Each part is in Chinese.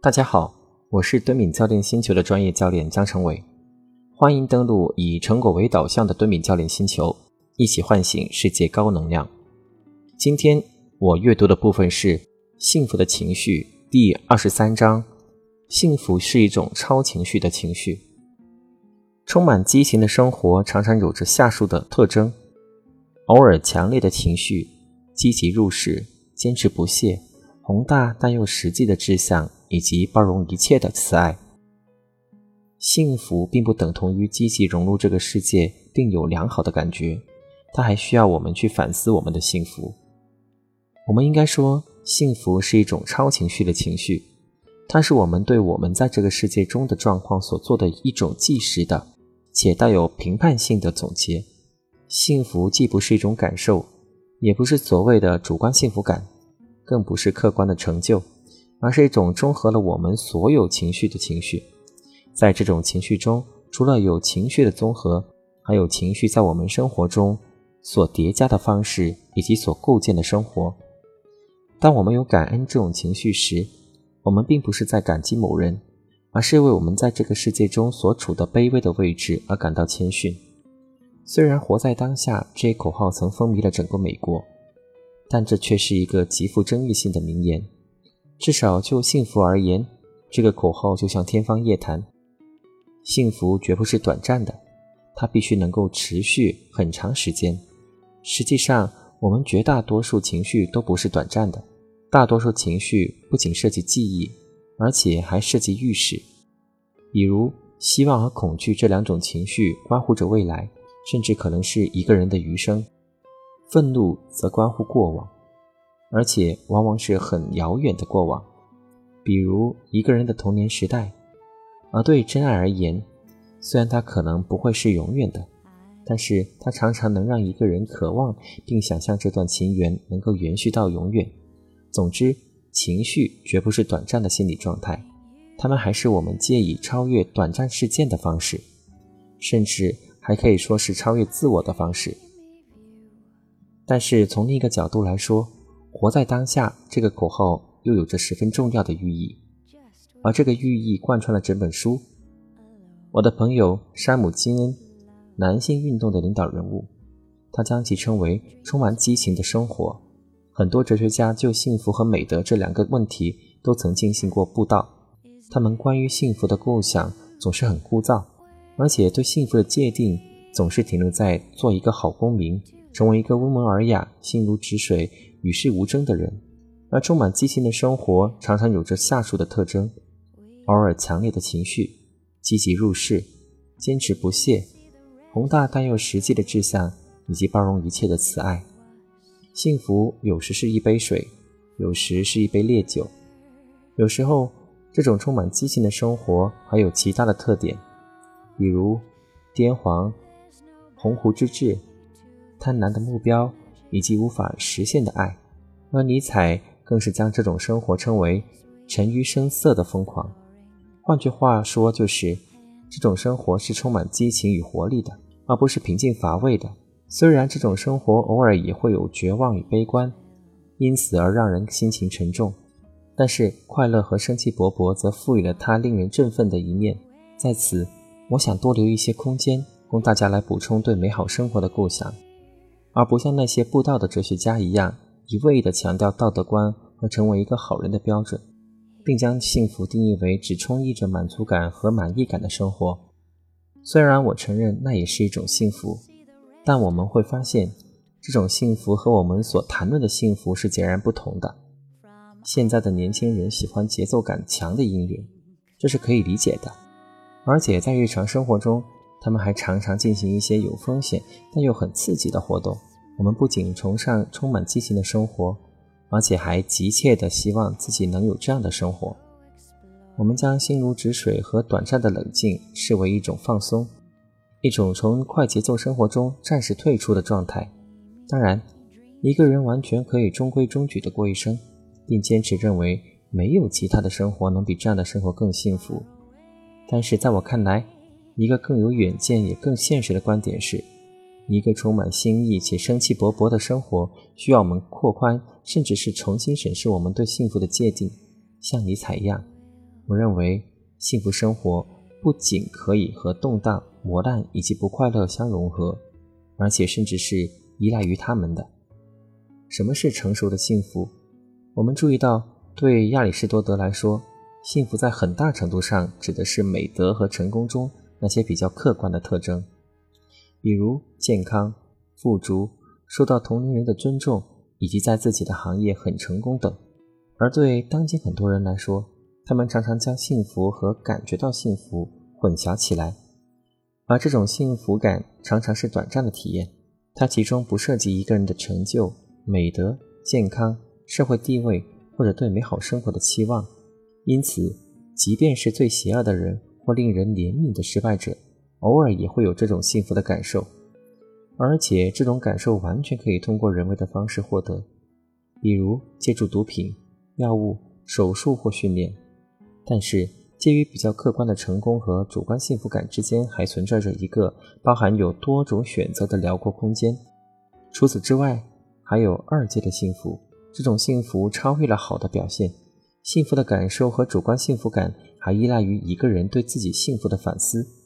大家好，我是敦敏教练星球的专业教练江成伟，欢迎登录以成果为导向的敦敏教练星球，一起唤醒世界高能量。今天我阅读的部分是《幸福的情绪》第二十三章。幸福是一种超情绪的情绪，充满激情的生活常常有着下述的特征：偶尔强烈的情绪，积极入世，坚持不懈，宏大但又实际的志向，以及包容一切的慈爱。幸福并不等同于积极融入这个世界并有良好的感觉，它还需要我们去反思我们的幸福。我们应该说，幸福是一种超情绪的情绪。它是我们对我们在这个世界中的状况所做的一种即时的且带有评判性的总结。幸福既不是一种感受，也不是所谓的主观幸福感，更不是客观的成就，而是一种综合了我们所有情绪的情绪。在这种情绪中，除了有情绪的综合，还有情绪在我们生活中所叠加的方式以及所构建的生活。当我们有感恩这种情绪时，我们并不是在感激某人，而是为我们在这个世界中所处的卑微的位置而感到谦逊。虽然“活在当下”这一口号曾风靡了整个美国，但这却是一个极富争议性的名言。至少就幸福而言，这个口号就像天方夜谭。幸福绝不是短暂的，它必须能够持续很长时间。实际上，我们绝大多数情绪都不是短暂的。大多数情绪不仅涉及记忆，而且还涉及预示。比如，希望和恐惧这两种情绪关乎着未来，甚至可能是一个人的余生；愤怒则关乎过往，而且往往是很遥远的过往，比如一个人的童年时代。而对真爱而言，虽然它可能不会是永远的，但是它常常能让一个人渴望并想象这段情缘能够延续到永远。总之，情绪绝不是短暂的心理状态，它们还是我们借以超越短暂事件的方式，甚至还可以说是超越自我的方式。但是从另一个角度来说，“活在当下”这个口号又有着十分重要的寓意，而这个寓意贯穿了整本书。我的朋友山姆金恩，男性运动的领导人物，他将其称为“充满激情的生活”。很多哲学家就幸福和美德这两个问题都曾进行过布道，他们关于幸福的构想总是很枯燥，而且对幸福的界定总是停留在做一个好公民，成为一个温文尔雅、心如止水、与世无争的人。而充满激情的生活常常有着下述的特征：偶尔强烈的情绪，积极入世，坚持不懈，宏大但又实际的志向，以及包容一切的慈爱。幸福有时是一杯水，有时是一杯烈酒。有时候，这种充满激情的生活还有其他的特点，比如癫狂、鸿鹄之志、贪婪的目标以及无法实现的爱。而尼采更是将这种生活称为沉于声色的疯狂。换句话说，就是这种生活是充满激情与活力的，而不是平静乏味的。虽然这种生活偶尔也会有绝望与悲观，因此而让人心情沉重，但是快乐和生气勃勃则赋予了它令人振奋的一面。在此，我想多留一些空间，供大家来补充对美好生活的构想，而不像那些布道的哲学家一样，一味地强调道德观和成为一个好人的标准，并将幸福定义为只充溢着满足感和满意感的生活。虽然我承认那也是一种幸福。但我们会发现，这种幸福和我们所谈论的幸福是截然不同的。现在的年轻人喜欢节奏感强的音乐，这是可以理解的。而且在日常生活中，他们还常常进行一些有风险但又很刺激的活动。我们不仅崇尚充满激情的生活，而且还急切地希望自己能有这样的生活。我们将心如止水和短暂的冷静视为一种放松。一种从快节奏生活中暂时退出的状态。当然，一个人完全可以中规中矩地过一生，并坚持认为没有其他的生活能比这样的生活更幸福。但是，在我看来，一个更有远见也更现实的观点是：一个充满新意且生气勃勃的生活，需要我们扩宽，甚至是重新审视我们对幸福的界定，像尼采一样。我认为幸福生活不仅可以和动荡、磨难以及不快乐相融合，而且甚至是依赖于他们的。什么是成熟的幸福？我们注意到，对亚里士多德来说，幸福在很大程度上指的是美德和成功中那些比较客观的特征，比如健康、富足、受到同龄人的尊重，以及在自己的行业很成功等。而对当今很多人来说，他们常常将幸福和感觉到幸福混淆起来，而这种幸福感常常是短暂的体验，它其中不涉及一个人的成就、美德、健康、社会地位或者对美好生活的期望。因此，即便是最邪恶的人或令人怜悯的失败者，偶尔也会有这种幸福的感受，而且这种感受完全可以通过人为的方式获得，比如借助毒品、药物、手术或训练。但是，介于比较客观的成功和主观幸福感之间，还存在着一个包含有多种选择的辽阔空间。除此之外，还有二阶的幸福，这种幸福超越了好的表现。幸福的感受和主观幸福感还依赖于一个人对自己幸福的反思。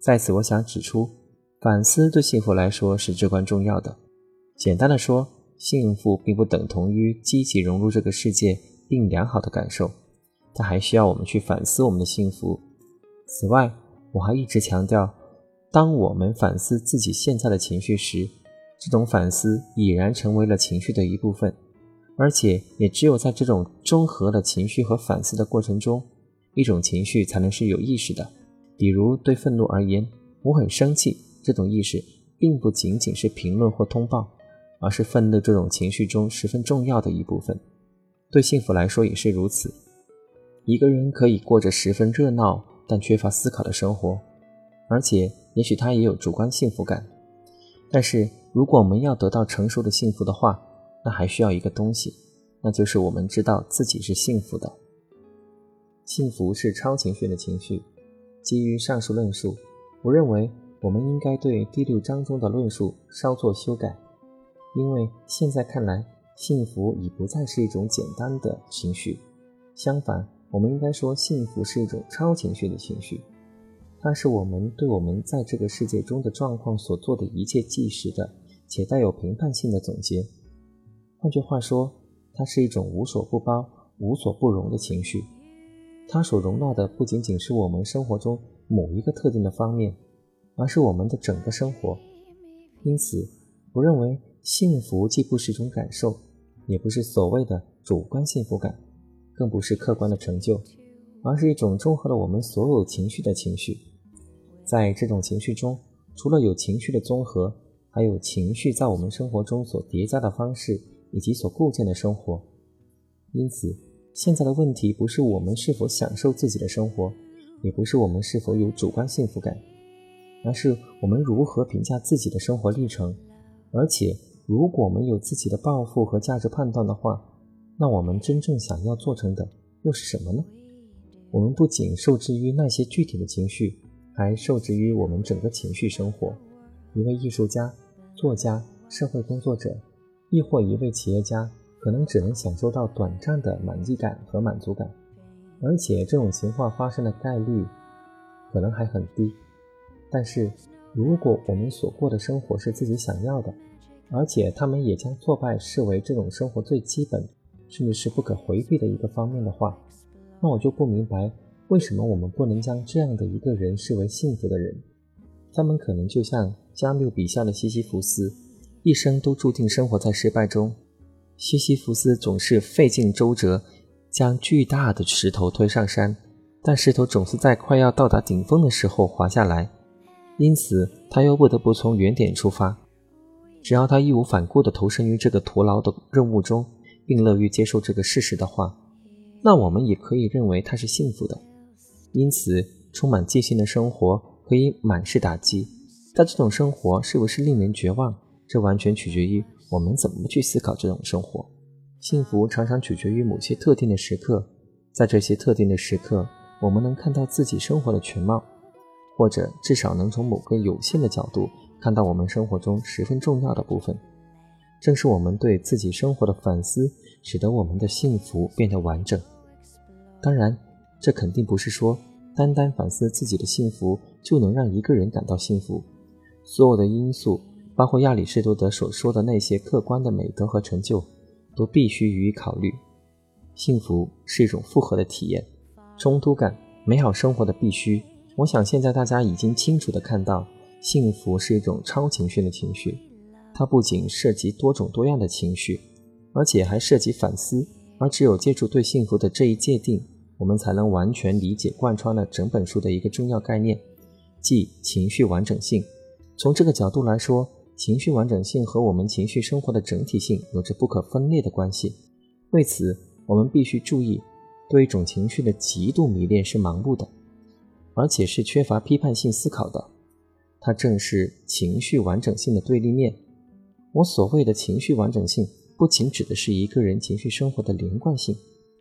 在此，我想指出，反思对幸福来说是至关重要的。简单的说，幸福并不等同于积极融入这个世界并良好的感受，它还需要我们去反思我们的幸福。此外，我还一直强调，当我们反思自己现在的情绪时，这种反思已然成为了情绪的一部分。而且也只有在这种综合的情绪和反思的过程中，一种情绪才能是有意识的。比如对愤怒而言，我很生气，这种意识并不仅仅是评论或通报，而是愤怒这种情绪中十分重要的一部分。对幸福来说也是如此。一个人可以过着十分热闹但缺乏思考的生活，而且也许他也有主观幸福感。但是如果我们要得到成熟的幸福的话，那还需要一个东西，那就是我们知道自己是幸福的。幸福是超情绪的情绪。基于上述论述，我认为我们应该对第六章中的论述稍作修改，因为现在看来，幸福已不再是一种简单的情绪。相反，我们应该说，幸福是一种超情绪的情绪。它是我们对我们在这个世界中的状况所做的一切计时的且带有评判性的总结。换句话说，它是一种无所不包、无所不容的情绪。它所容纳的不仅仅是我们生活中某一个特定的方面，而是我们的整个生活。因此，我认为幸福既不是一种感受，也不是所谓的主观幸福感，更不是客观的成就，而是一种综合了我们所有情绪的情绪。在这种情绪中，除了有情绪的综合，还有情绪在我们生活中所叠加的方式。以及所构建的生活，因此，现在的问题不是我们是否享受自己的生活，也不是我们是否有主观幸福感，而是我们如何评价自己的生活历程。而且，如果我们有自己的抱负和价值判断的话，那我们真正想要做成的又是什么呢？我们不仅受制于那些具体的情绪，还受制于我们整个情绪生活。一位艺术家、作家、社会工作者。亦或一位企业家可能只能享受到短暂的满意感和满足感，而且这种情况发生的概率可能还很低。但是，如果我们所过的生活是自己想要的，而且他们也将挫败视为这种生活最基本甚至是不可回避的一个方面的话，那我就不明白为什么我们不能将这样的一个人视为幸福的人。他们可能就像加缪笔下的西西弗斯。一生都注定生活在失败中。西西弗斯总是费尽周折，将巨大的石头推上山，但石头总是在快要到达顶峰的时候滑下来，因此他又不得不从原点出发。只要他义无反顾地投身于这个徒劳的任务中，并乐于接受这个事实的话，那我们也可以认为他是幸福的。因此，充满戒心的生活可以满是打击，但这种生活是不是令人绝望？这完全取决于我们怎么去思考这种生活。幸福常常取决于某些特定的时刻，在这些特定的时刻，我们能看到自己生活的全貌，或者至少能从某个有限的角度看到我们生活中十分重要的部分。正是我们对自己生活的反思，使得我们的幸福变得完整。当然，这肯定不是说单单反思自己的幸福就能让一个人感到幸福。所有的因素，包括亚里士多德所说的那些客观的美德和成就，都必须予以考虑。幸福是一种复合的体验，冲突感，美好生活的必须。我想现在大家已经清楚地看到，幸福是一种超情绪的情绪，它不仅涉及多种多样的情绪，而且还涉及反思。而只有借助对幸福的这一界定，我们才能完全理解贯穿了整本书的一个重要概念，即情绪完整性。从这个角度来说，情绪完整性和我们情绪生活的整体性有着不可分裂的关系。为此，我们必须注意，对一种情绪的极度迷恋是盲目的，而且是缺乏批判性思考的。它正是情绪完整性的对立面。我所谓的情绪完整性，不仅指的是一个人情绪生活的连贯性，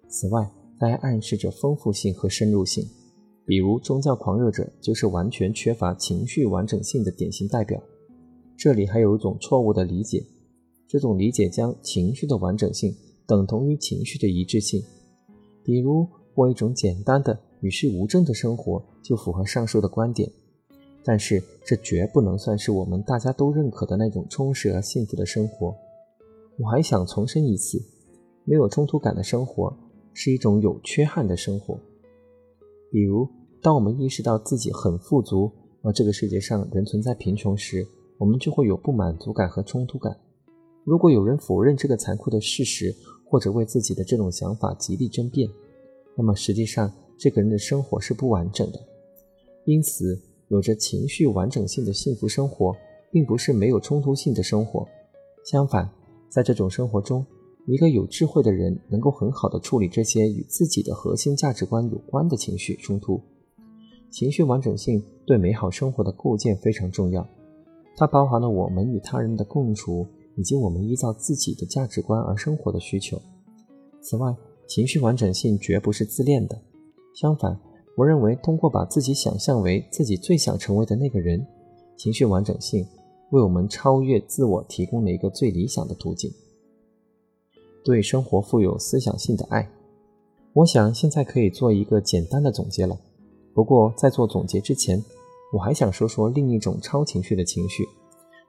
此外，它还暗示着丰富性和深入性。比如，宗教狂热者就是完全缺乏情绪完整性的典型代表。这里还有一种错误的理解，这种理解将情绪的完整性等同于情绪的一致性。比如，过一种简单的与世无争的生活，就符合上述的观点。但是，这绝不能算是我们大家都认可的那种充实而幸福的生活。我还想重申一次，没有冲突感的生活是一种有缺憾的生活。比如，当我们意识到自己很富足，而这个世界上仍存在贫穷时，我们就会有不满足感和冲突感。如果有人否认这个残酷的事实，或者为自己的这种想法极力争辩，那么实际上这个人的生活是不完整的。因此，有着情绪完整性的幸福生活，并不是没有冲突性的生活。相反，在这种生活中，一个有智慧的人能够很好的处理这些与自己的核心价值观有关的情绪冲突。情绪完整性对美好生活的构建非常重要，它包含了我们与他人的共处，以及我们依照自己的价值观而生活的需求。此外，情绪完整性绝不是自恋的，相反，我认为通过把自己想象为自己最想成为的那个人，情绪完整性为我们超越自我提供了一个最理想的途径。对生活富有思想性的爱，我想现在可以做一个简单的总结了。不过在做总结之前，我还想说说另一种超情绪的情绪。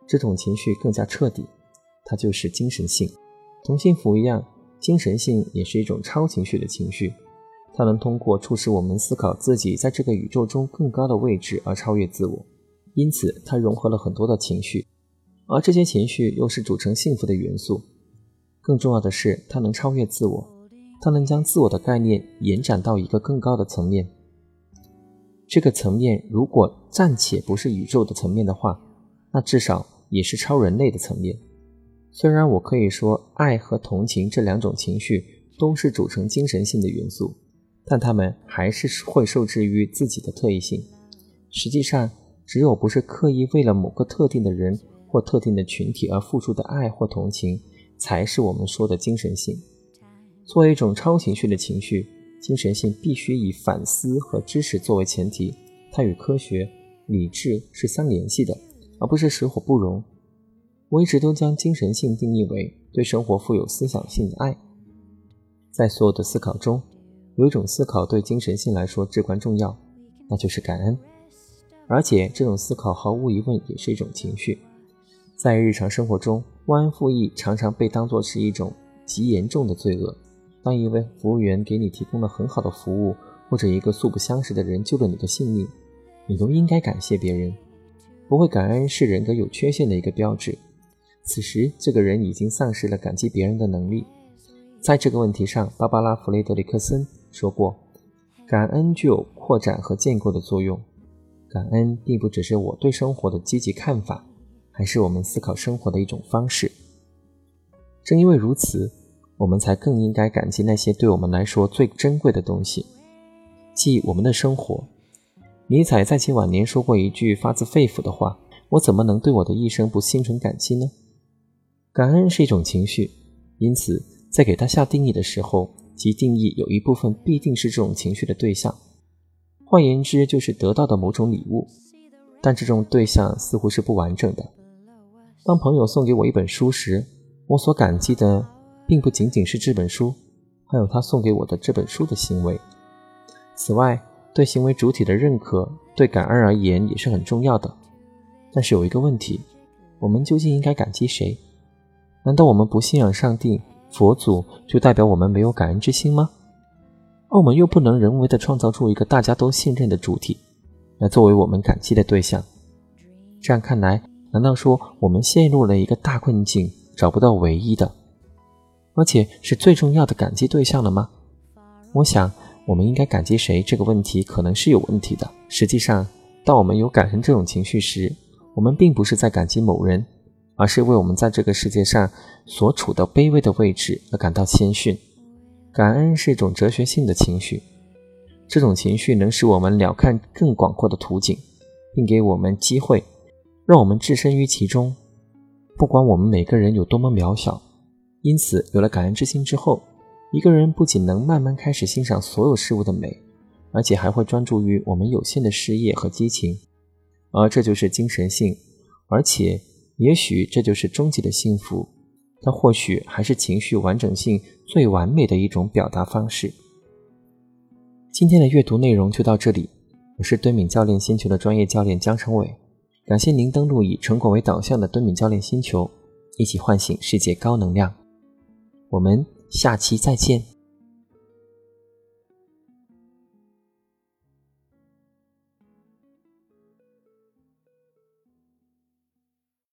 这种情绪更加彻底，它就是精神性。同幸福一样，精神性也是一种超情绪的情绪。它能通过促使我们思考自己在这个宇宙中更高的位置而超越自我。因此，它融合了很多的情绪，而这些情绪又是组成幸福的元素。更重要的是，它能超越自我，它能将自我的概念延展到一个更高的层面。这个层面如果暂且不是宇宙的层面的话，那至少也是超人类的层面。虽然我可以说爱和同情这两种情绪都是组成精神性的元素，但它们还是会受制于自己的特异性。实际上，只有不是刻意为了某个特定的人或特定的群体而付出的爱或同情。才是我们说的精神性。作为一种超情绪的情绪，精神性必须以反思和知识作为前提，它与科学、理智是相联系的，而不是水火不容。我一直都将精神性定义为对生活富有思想性的爱。在所有的思考中，有一种思考对精神性来说至关重要，那就是感恩。而且这种思考毫无疑问也是一种情绪。在日常生活中，忘恩负义常常被当作是一种极严重的罪恶。当一位服务员给你提供了很好的服务，或者一个素不相识的人救了你的性命，你都应该感谢别人。不会感恩是人格有缺陷的一个标志。此时，这个人已经丧失了感激别人的能力。在这个问题上，芭芭拉·弗雷德里克森说过：“感恩具有扩展和建构的作用。感恩并不只是我对生活的积极看法。”还是我们思考生活的一种方式。正因为如此，我们才更应该感激那些对我们来说最珍贵的东西，即我们的生活。尼采在其晚年说过一句发自肺腑的话：“我怎么能对我的一生不心存感激呢？”感恩是一种情绪，因此在给它下定义的时候，其定义有一部分必定是这种情绪的对象。换言之，就是得到的某种礼物，但这种对象似乎是不完整的。当朋友送给我一本书时，我所感激的并不仅仅是这本书，还有他送给我的这本书的行为。此外，对行为主体的认可，对感恩而言也是很重要的。但是有一个问题，我们究竟应该感激谁？难道我们不信仰上帝、佛祖，就代表我们没有感恩之心吗？而我们又不能人为的创造出一个大家都信任的主体，来作为我们感激的对象。这样看来，难道说我们陷入了一个大困境，找不到唯一的，而且是最重要的感激对象了吗？我想。我们应该感激谁？这个问题可能是有问题的。实际上，当我们有感恩这种情绪时，我们并不是在感激某人，而是为我们在这个世界上所处的卑微的位置而感到谦逊。感恩是一种哲学性的情绪，这种情绪能使我们鸟瞰更广阔的图景，并给我们机会，让我们置身于其中，不管我们每个人有多么渺小。因此，有了感恩之心之后。一个人不仅能慢慢开始欣赏所有事物的美，而且还会专注于我们有限的事业和激情，而这就是精神性，而且也许这就是终极的幸福。它或许还是情绪完整性最完美的一种表达方式。今天的阅读内容就到这里，我是敦敏教练星球的专业教练江成伟，感谢您登录以成果为导向的敦敏教练星球，一起唤醒世界高能量。我们。下期再见。